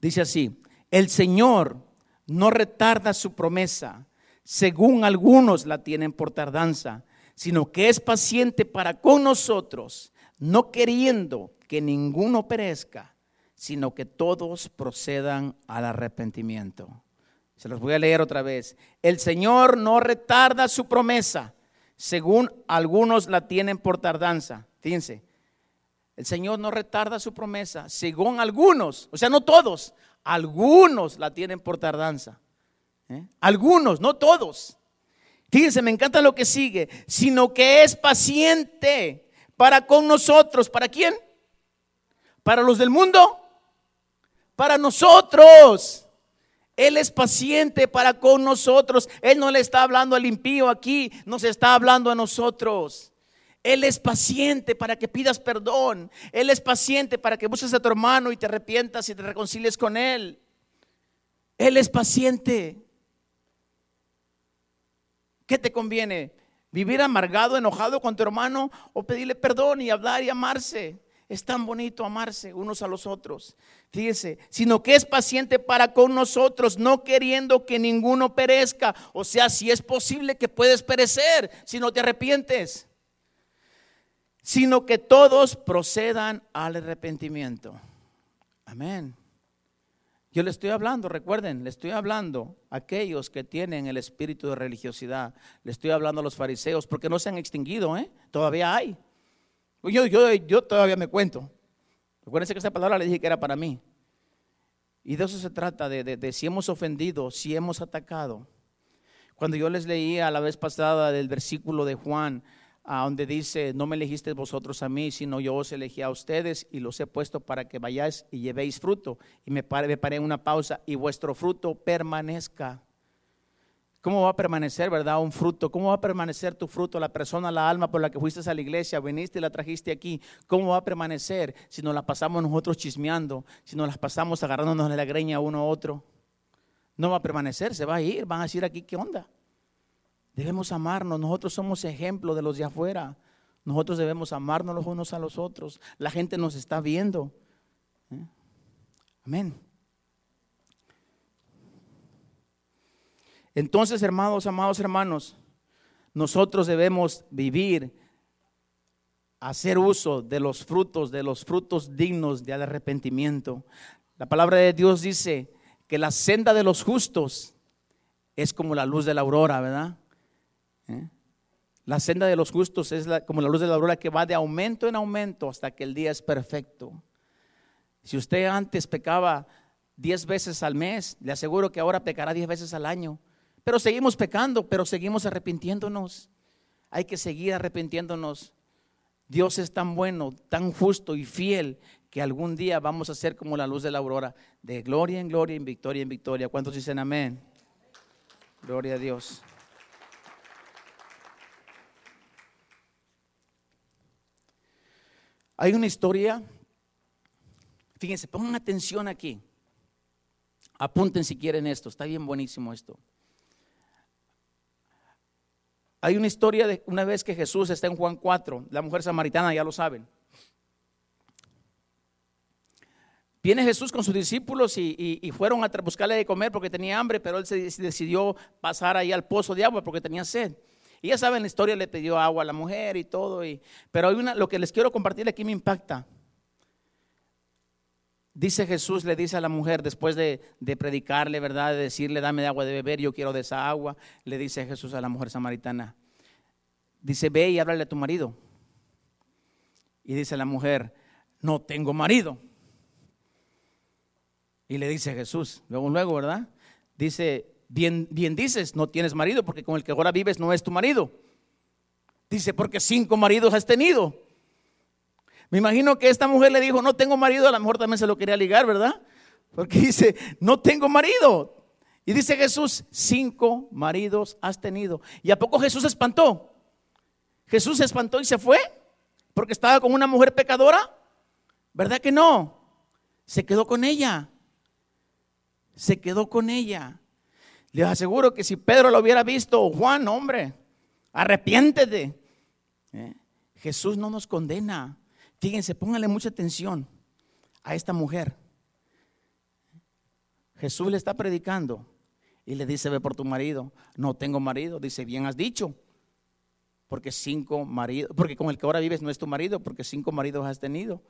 Dice así, el Señor no retarda su promesa, según algunos la tienen por tardanza, sino que es paciente para con nosotros, no queriendo que ninguno perezca, sino que todos procedan al arrepentimiento. Se los voy a leer otra vez. El Señor no retarda su promesa, según algunos la tienen por tardanza. Fíjense, el Señor no retarda su promesa, según algunos, o sea, no todos, algunos la tienen por tardanza. ¿eh? Algunos, no todos. Fíjense, me encanta lo que sigue, sino que es paciente para con nosotros. ¿Para quién? ¿Para los del mundo? Para nosotros. Él es paciente para con nosotros. Él no le está hablando al impío aquí, nos está hablando a nosotros. Él es paciente para que pidas perdón. Él es paciente para que busques a tu hermano y te arrepientas y te reconcilies con él. Él es paciente. ¿Qué te conviene? Vivir amargado, enojado con tu hermano o pedirle perdón y hablar y amarse. Es tan bonito amarse unos a los otros. Fíjese, sino que es paciente para con nosotros, no queriendo que ninguno perezca. O sea, si es posible que puedes perecer si no te arrepientes. Sino que todos procedan al arrepentimiento. Amén. Yo le estoy hablando, recuerden, le estoy hablando a aquellos que tienen el espíritu de religiosidad. Le estoy hablando a los fariseos porque no se han extinguido, ¿eh? Todavía hay. Yo, yo, yo todavía me cuento. Recuérdense que esta palabra le dije que era para mí. Y de eso se trata, de, de, de si hemos ofendido, si hemos atacado. Cuando yo les leía la vez pasada del versículo de Juan, a donde dice, no me elegiste vosotros a mí, sino yo os elegí a ustedes y los he puesto para que vayáis y llevéis fruto. Y me paré, me paré una pausa y vuestro fruto permanezca. ¿Cómo va a permanecer, verdad, un fruto? ¿Cómo va a permanecer tu fruto, la persona, la alma por la que fuiste a la iglesia, viniste y la trajiste aquí? ¿Cómo va a permanecer si nos la pasamos nosotros chismeando, si nos las pasamos agarrándonos de la greña uno a otro? No va a permanecer, se va a ir, van a decir aquí, ¿qué onda? Debemos amarnos. Nosotros somos ejemplo de los de afuera. Nosotros debemos amarnos los unos a los otros. La gente nos está viendo. ¿Eh? Amén. Entonces, hermanos, amados hermanos, nosotros debemos vivir, hacer uso de los frutos, de los frutos dignos de arrepentimiento. La palabra de Dios dice que la senda de los justos es como la luz de la aurora, ¿verdad? ¿Eh? La senda de los justos es como la luz de la aurora que va de aumento en aumento hasta que el día es perfecto. Si usted antes pecaba diez veces al mes, le aseguro que ahora pecará diez veces al año. Pero seguimos pecando, pero seguimos arrepintiéndonos. Hay que seguir arrepintiéndonos. Dios es tan bueno, tan justo y fiel que algún día vamos a ser como la luz de la aurora, de gloria en gloria, en victoria en victoria. ¿Cuántos dicen amén? Gloria a Dios. Hay una historia, fíjense, pongan atención aquí. Apunten si quieren esto, está bien buenísimo esto. Hay una historia de una vez que Jesús está en Juan 4, la mujer samaritana, ya lo saben. Viene Jesús con sus discípulos y, fueron a buscarle de comer porque tenía hambre, pero él se decidió pasar ahí al pozo de agua porque tenía sed. Y ya saben, la historia le pidió agua a la mujer y todo. Y, pero hay una, lo que les quiero compartir aquí me impacta. Dice Jesús, le dice a la mujer, después de, de, predicarle, ¿verdad? De decirle, dame de agua de beber, yo quiero de esa agua. Le dice Jesús a la mujer samaritana, dice, ve y háblale a tu marido. Y dice la mujer, no tengo marido. Y le dice Jesús, luego, luego, ¿verdad? Dice, bien, bien dices, no tienes marido, porque con el que ahora vives no es tu marido. Dice, porque cinco maridos has tenido. Me imagino que esta mujer le dijo, no tengo marido, a lo mejor también se lo quería ligar, ¿verdad? Porque dice, no tengo marido. Y dice Jesús, cinco maridos has tenido. ¿Y a poco Jesús se espantó? Jesús se espantó y se fue porque estaba con una mujer pecadora. ¿Verdad que no? Se quedó con ella. Se quedó con ella. Les aseguro que si Pedro lo hubiera visto, Juan, hombre, arrepiéntete. ¿Eh? Jesús no nos condena. Fíjense, pónganle mucha atención a esta mujer. Jesús le está predicando y le dice, ve por tu marido. No tengo marido. Dice, bien has dicho. Porque cinco maridos, porque con el que ahora vives no es tu marido, porque cinco maridos has tenido.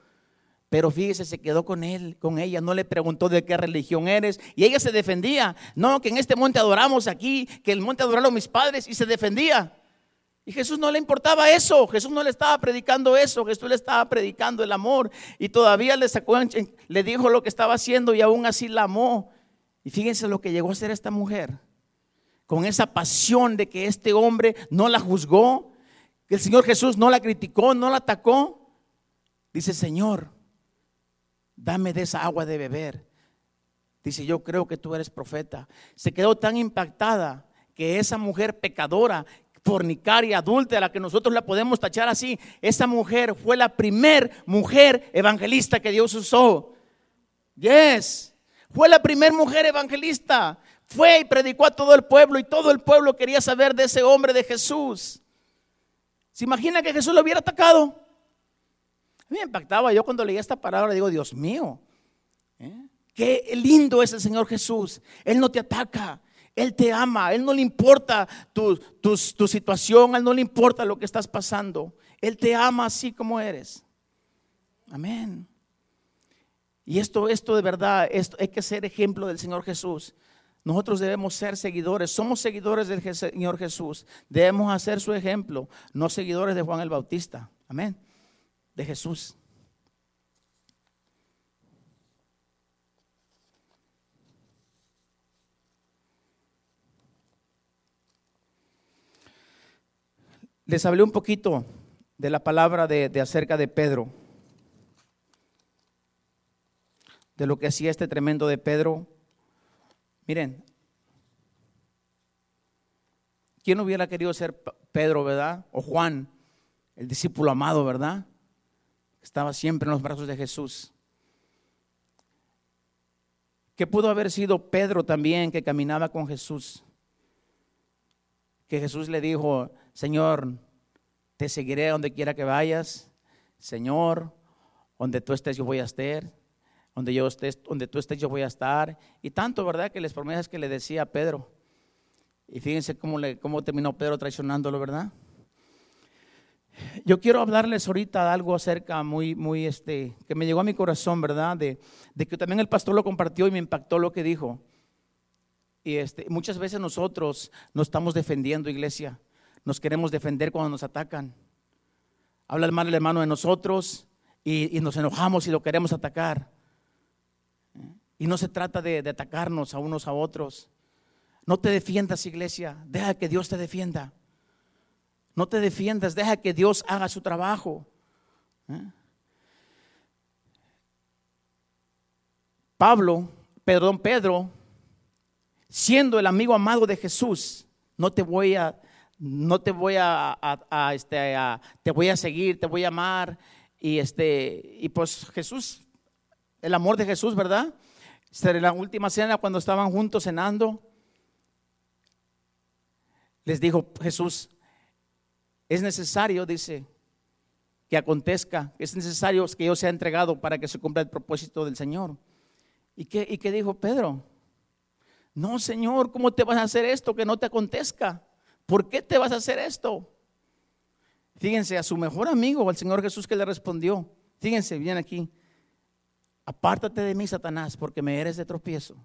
Pero fíjese, se quedó con él, con ella, no le preguntó de qué religión eres. Y ella se defendía. No, que en este monte adoramos aquí, que el monte adoraron mis padres y se defendía. Y Jesús no le importaba eso, Jesús no le estaba predicando eso, Jesús le estaba predicando el amor y todavía le sacó, le dijo lo que estaba haciendo y aún así la amó. Y fíjense lo que llegó a ser esta mujer, con esa pasión de que este hombre no la juzgó, que el Señor Jesús no la criticó, no la atacó. Dice, Señor, dame de esa agua de beber. Dice, yo creo que tú eres profeta. Se quedó tan impactada que esa mujer pecadora fornicaria, adúltera, que nosotros la podemos tachar así. Esa mujer fue la primer mujer evangelista que Dios usó. Yes, fue la primer mujer evangelista. Fue y predicó a todo el pueblo y todo el pueblo quería saber de ese hombre de Jesús. ¿Se imagina que Jesús lo hubiera atacado? A mí me impactaba. Yo cuando leía esta palabra digo, Dios mío, ¿eh? qué lindo es el Señor Jesús. Él no te ataca. Él te ama, Él no le importa tu, tu, situación, Él no le importa lo que estás pasando. Él te ama así como eres. Amén. Y esto, esto de verdad, esto, hay que ser ejemplo del Señor Jesús. Nosotros debemos ser seguidores, somos seguidores del Señor Jesús. Debemos hacer su ejemplo, no seguidores de Juan el Bautista. Amén. De Jesús. Les hablé un poquito de la palabra de, acerca de Pedro, de lo que hacía este tremendo de Pedro. Miren, ¿quién hubiera querido ser Pedro, verdad? O Juan, el discípulo amado, verdad? Estaba siempre en los brazos de Jesús. Que pudo haber sido Pedro también que caminaba con Jesús. Que Jesús le dijo, Señor, te seguiré donde quiera que vayas. Señor, donde tú estés yo voy a estar. Donde, yo estés, donde tú estés yo voy a estar. Y tanto, ¿verdad? Que les promesas que le decía Pedro. Y fíjense cómo, cómo terminó Pedro traicionándolo, ¿verdad? Yo quiero hablarles ahorita algo acerca muy, muy, este, que me llegó a mi corazón, ¿verdad? De, de que también el pastor lo compartió y me impactó lo que dijo. Y este, muchas veces nosotros nos estamos defendiendo, iglesia nos queremos defender cuando nos atacan. Habla el mal el hermano de nosotros y, nos enojamos y lo queremos atacar. Y no se trata de, de atacarnos a unos a otros. No te defiendas, iglesia. Deja que Dios te defienda. No te defiendas, deja que Dios haga su trabajo. ¿Eh? Pablo, perdón, Pedro, siendo el amigo amado de Jesús, no te voy a no te voy a, este, te voy a seguir, te voy a amar. Y, este, y pues Jesús, el amor de Jesús, ¿verdad? En la última cena, cuando estaban juntos cenando, les dijo Jesús, es necesario, dice, que acontezca, es necesario que yo sea entregado para que se cumpla el propósito del Señor. ¿Y qué, y qué dijo Pedro? No, Señor, ¿cómo te vas a hacer esto que no te acontezca? ¿Por qué te vas a hacer esto? Fíjense, a su mejor amigo, al Señor Jesús que le respondió, fíjense bien aquí, apártate de mí, Satanás, porque me eres de tropiezo.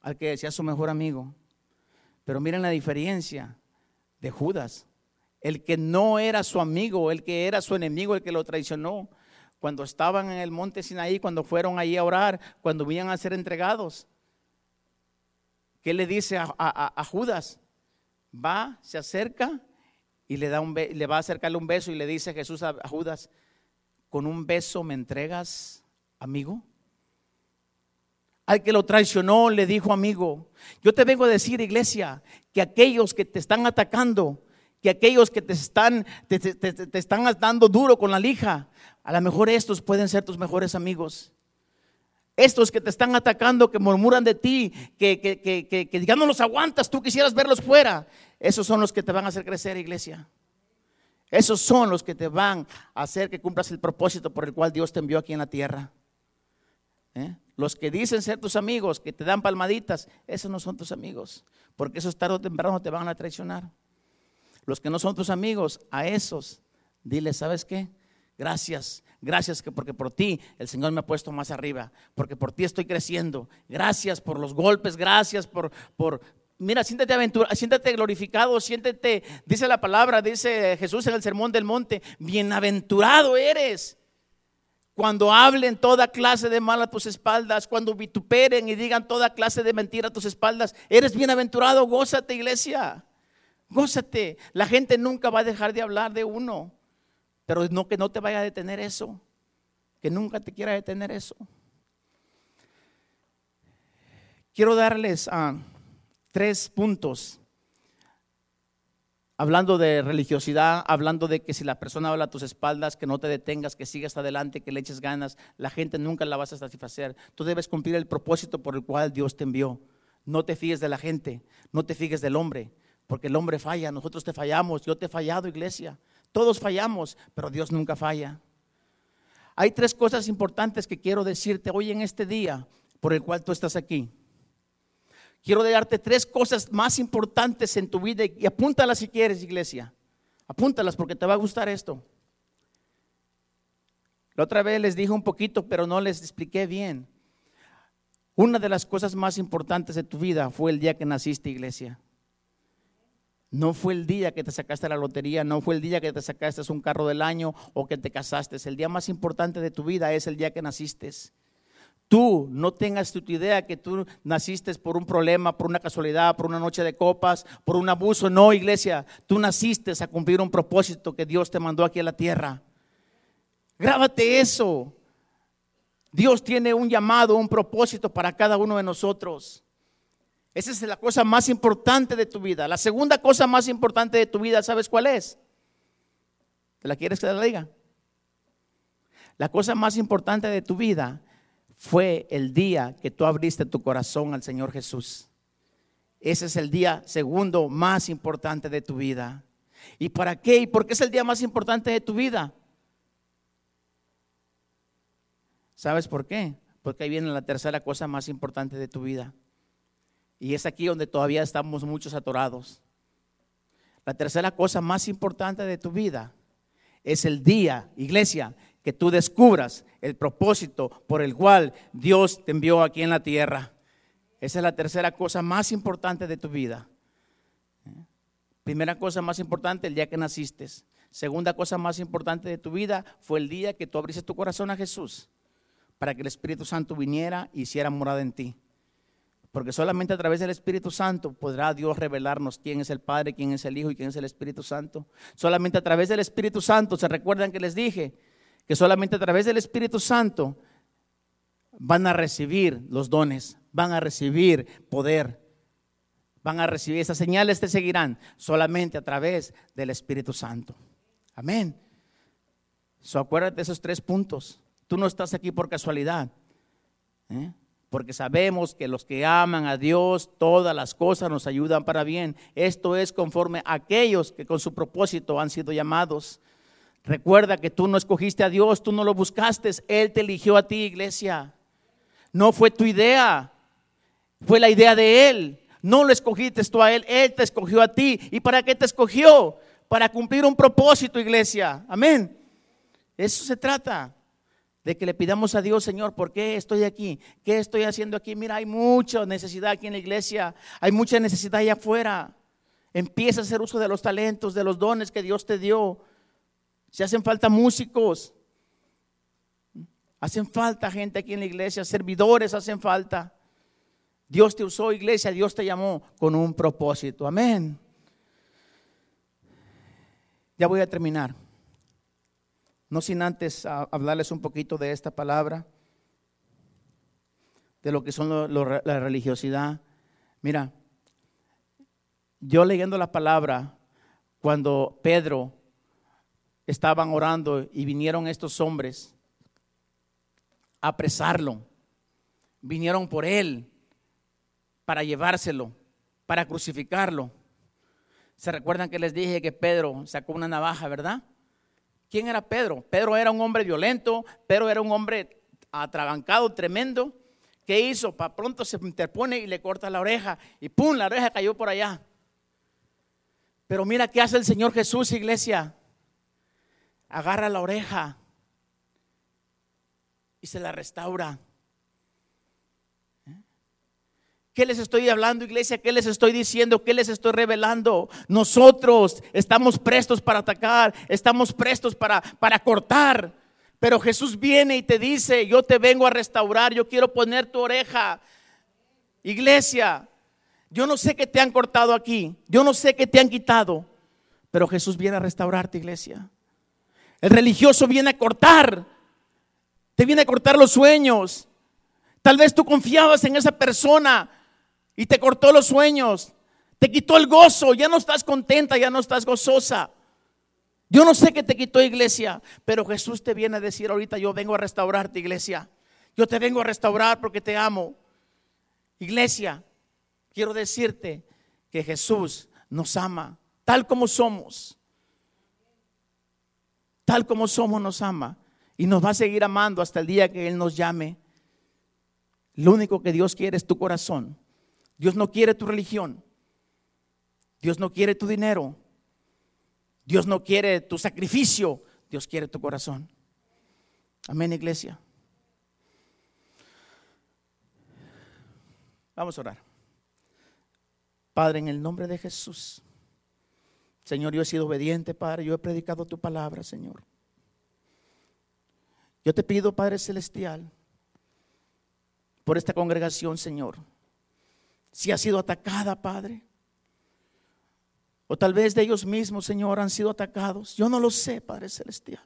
Al que decía su mejor amigo. Pero miren la diferencia de Judas el que no era su amigo, el que era su enemigo, el que lo traicionó. Cuando estaban en el monte Sinaí, cuando fueron allí a orar, cuando venían a ser entregados. ¿Qué le dice a, Judas? Va, se acerca y le, da un le va a acercarle un beso y le dice Jesús a, a Judas, ¿con un beso me entregas, amigo? Al que lo traicionó le dijo amigo, yo te vengo a decir, iglesia, que aquellos que te están atacando, que aquellos que te están, te, están dando duro con la lija, a lo mejor estos pueden ser tus mejores amigos. Estos que te están atacando, que murmuran de ti, que, que, que, que, ya no los aguantas, tú quisieras verlos fuera, esos son los que te van a hacer crecer, iglesia. Esos son los que te van a hacer que cumplas el propósito por el cual Dios te envió aquí en la tierra. ¿Eh? Los que dicen ser tus amigos, que te dan palmaditas, esos no son tus amigos, porque esos tarde o temprano te van a traicionar. Los que no son tus amigos, a esos, dile, ¿sabes qué? Gracias, gracias que porque por ti el Señor me ha puesto más arriba, porque por ti estoy creciendo. Gracias por los golpes, gracias por, por, mira, siéntete aventura, siéntete glorificado, siéntete, dice la palabra, dice Jesús en el sermón del monte, bienaventurado eres. Cuando hablen toda clase de mal a tus espaldas, cuando vituperen y digan toda clase de mentira a tus espaldas, eres bienaventurado, gózate iglesia. Gózate. La gente nunca va a dejar de hablar de uno. Pero no que no te vaya a detener eso. Que nunca te quiera detener eso. Quiero darles ah, tres puntos. Hablando de religiosidad, hablando de que si la persona habla a tus espaldas, que no te detengas, que sigas adelante, que le eches ganas, la gente nunca la vas a satisfacer. Tú debes cumplir el propósito por el cual Dios te envió. No te fíes de la gente, no te fíes del hombre, porque el hombre falla, nosotros te fallamos, yo te he fallado, iglesia. Todos fallamos, pero Dios nunca falla. Hay tres cosas importantes que quiero decirte hoy en este día por el cual tú estás aquí. Quiero darte tres cosas más importantes en tu vida y apúntalas si quieres, iglesia. Apúntalas porque te va a gustar esto. La otra vez les dije un poquito, pero no les expliqué bien. Una de las cosas más importantes de tu vida fue el día que naciste, iglesia. No fue el día que te sacaste la lotería, no fue el día que te sacaste un carro del año o que te casaste. El día más importante de tu vida es el día que naciste. Tú no tengas tu idea que tú naciste por un problema, por una casualidad, por una noche de copas, por un abuso. No, iglesia, tú naciste a cumplir un propósito que Dios te mandó aquí a la tierra. Grábate eso. Dios tiene un llamado, un propósito para cada uno de nosotros. Esa es la cosa más importante de tu vida. La segunda cosa más importante de tu vida, ¿sabes cuál es? ¿Te la quieres que te la diga? La cosa más importante de tu vida fue el día que tú abriste tu corazón al Señor Jesús. Ese es el día segundo más importante de tu vida. ¿Y para qué? ¿Y por qué es el día más importante de tu vida? ¿Sabes por qué? Porque ahí viene la tercera cosa más importante de tu vida. Y es aquí donde todavía estamos muchos atorados. La tercera cosa más importante de tu vida es el día, iglesia, que tú descubras el propósito por el cual Dios te envió aquí en la tierra. Esa es la tercera cosa más importante de tu vida. Primera cosa más importante, el día que naciste. Segunda cosa más importante de tu vida fue el día que tú abriste tu corazón a Jesús para que el Espíritu Santo viniera y hiciera morada en ti. Porque solamente a través del Espíritu Santo podrá Dios revelarnos quién es el Padre, quién es el Hijo y quién es el Espíritu Santo. Solamente a través del Espíritu Santo, ¿se recuerdan que les dije? Que solamente a través del Espíritu Santo van a recibir los dones, van a recibir poder, van a recibir esas señales, te seguirán solamente a través del Espíritu Santo. Amén. So, acuérdate de esos tres puntos. Tú no estás aquí por casualidad. ¿eh? Porque sabemos que los que aman a Dios, todas las cosas nos ayudan para bien. Esto es conforme a aquellos que con su propósito han sido llamados. Recuerda que tú no escogiste a Dios, tú no lo buscaste, Él te eligió a ti, iglesia. No fue tu idea, fue la idea de Él. No lo escogiste tú a Él, Él te escogió a ti. ¿Y para qué te escogió? Para cumplir un propósito, iglesia. Amén. Eso se trata de que le pidamos a Dios, Señor, ¿por qué estoy aquí? ¿Qué estoy haciendo aquí? Mira, hay mucha necesidad aquí en la iglesia, hay mucha necesidad allá afuera. Empieza a hacer uso de los talentos, de los dones que Dios te dio. Si hacen falta músicos, hacen falta gente aquí en la iglesia, servidores hacen falta. Dios te usó, iglesia, Dios te llamó con un propósito. Amén. Ya voy a terminar. No sin antes hablarles un poquito de esta palabra, de lo que son la religiosidad. Mira, yo leyendo la palabra, cuando Pedro estaban orando y vinieron estos hombres a apresarlo, vinieron por él para llevárselo, para crucificarlo. ¿Se recuerdan que les dije que Pedro sacó una navaja, verdad? ¿Quién era Pedro? Pedro era un hombre violento, Pedro era un hombre atrabancado, tremendo. ¿Qué hizo? Para pronto se interpone y le corta la oreja y ¡pum! La oreja cayó por allá. Pero mira qué hace el Señor Jesús, iglesia. Agarra la oreja y se la restaura. ¿Qué les estoy hablando, iglesia? ¿Qué les estoy diciendo? ¿Qué les estoy revelando? Nosotros estamos prestos para atacar, estamos prestos para, para cortar. Pero Jesús viene y te dice, yo te vengo a restaurar, yo quiero poner tu oreja. Iglesia, yo no sé qué te han cortado aquí, yo no sé qué te han quitado, pero Jesús viene a restaurarte, iglesia. El religioso viene a cortar, te viene a cortar los sueños. Tal vez tú confiabas en esa persona, y te cortó los sueños, te quitó el gozo, ya no estás contenta, ya no estás gozosa. Yo no sé qué te quitó iglesia, pero Jesús te viene a decir ahorita, yo vengo a restaurarte iglesia. Yo te vengo a restaurar porque te amo. Iglesia, quiero decirte que Jesús nos ama tal como somos. Tal como somos nos ama y nos va a seguir amando hasta el día que Él nos llame. Lo único que Dios quiere es tu corazón. Dios no quiere tu religión. Dios no quiere tu dinero. Dios no quiere tu sacrificio. Dios quiere tu corazón. Amén, iglesia. Vamos a orar. Padre, en el nombre de Jesús. Señor, yo he sido obediente, Padre. Yo he predicado tu palabra, Señor. Yo te pido, Padre Celestial, por esta congregación, Señor si ha sido atacada, Padre. O tal vez de ellos mismos, Señor, han sido atacados. Yo no lo sé, Padre Celestial.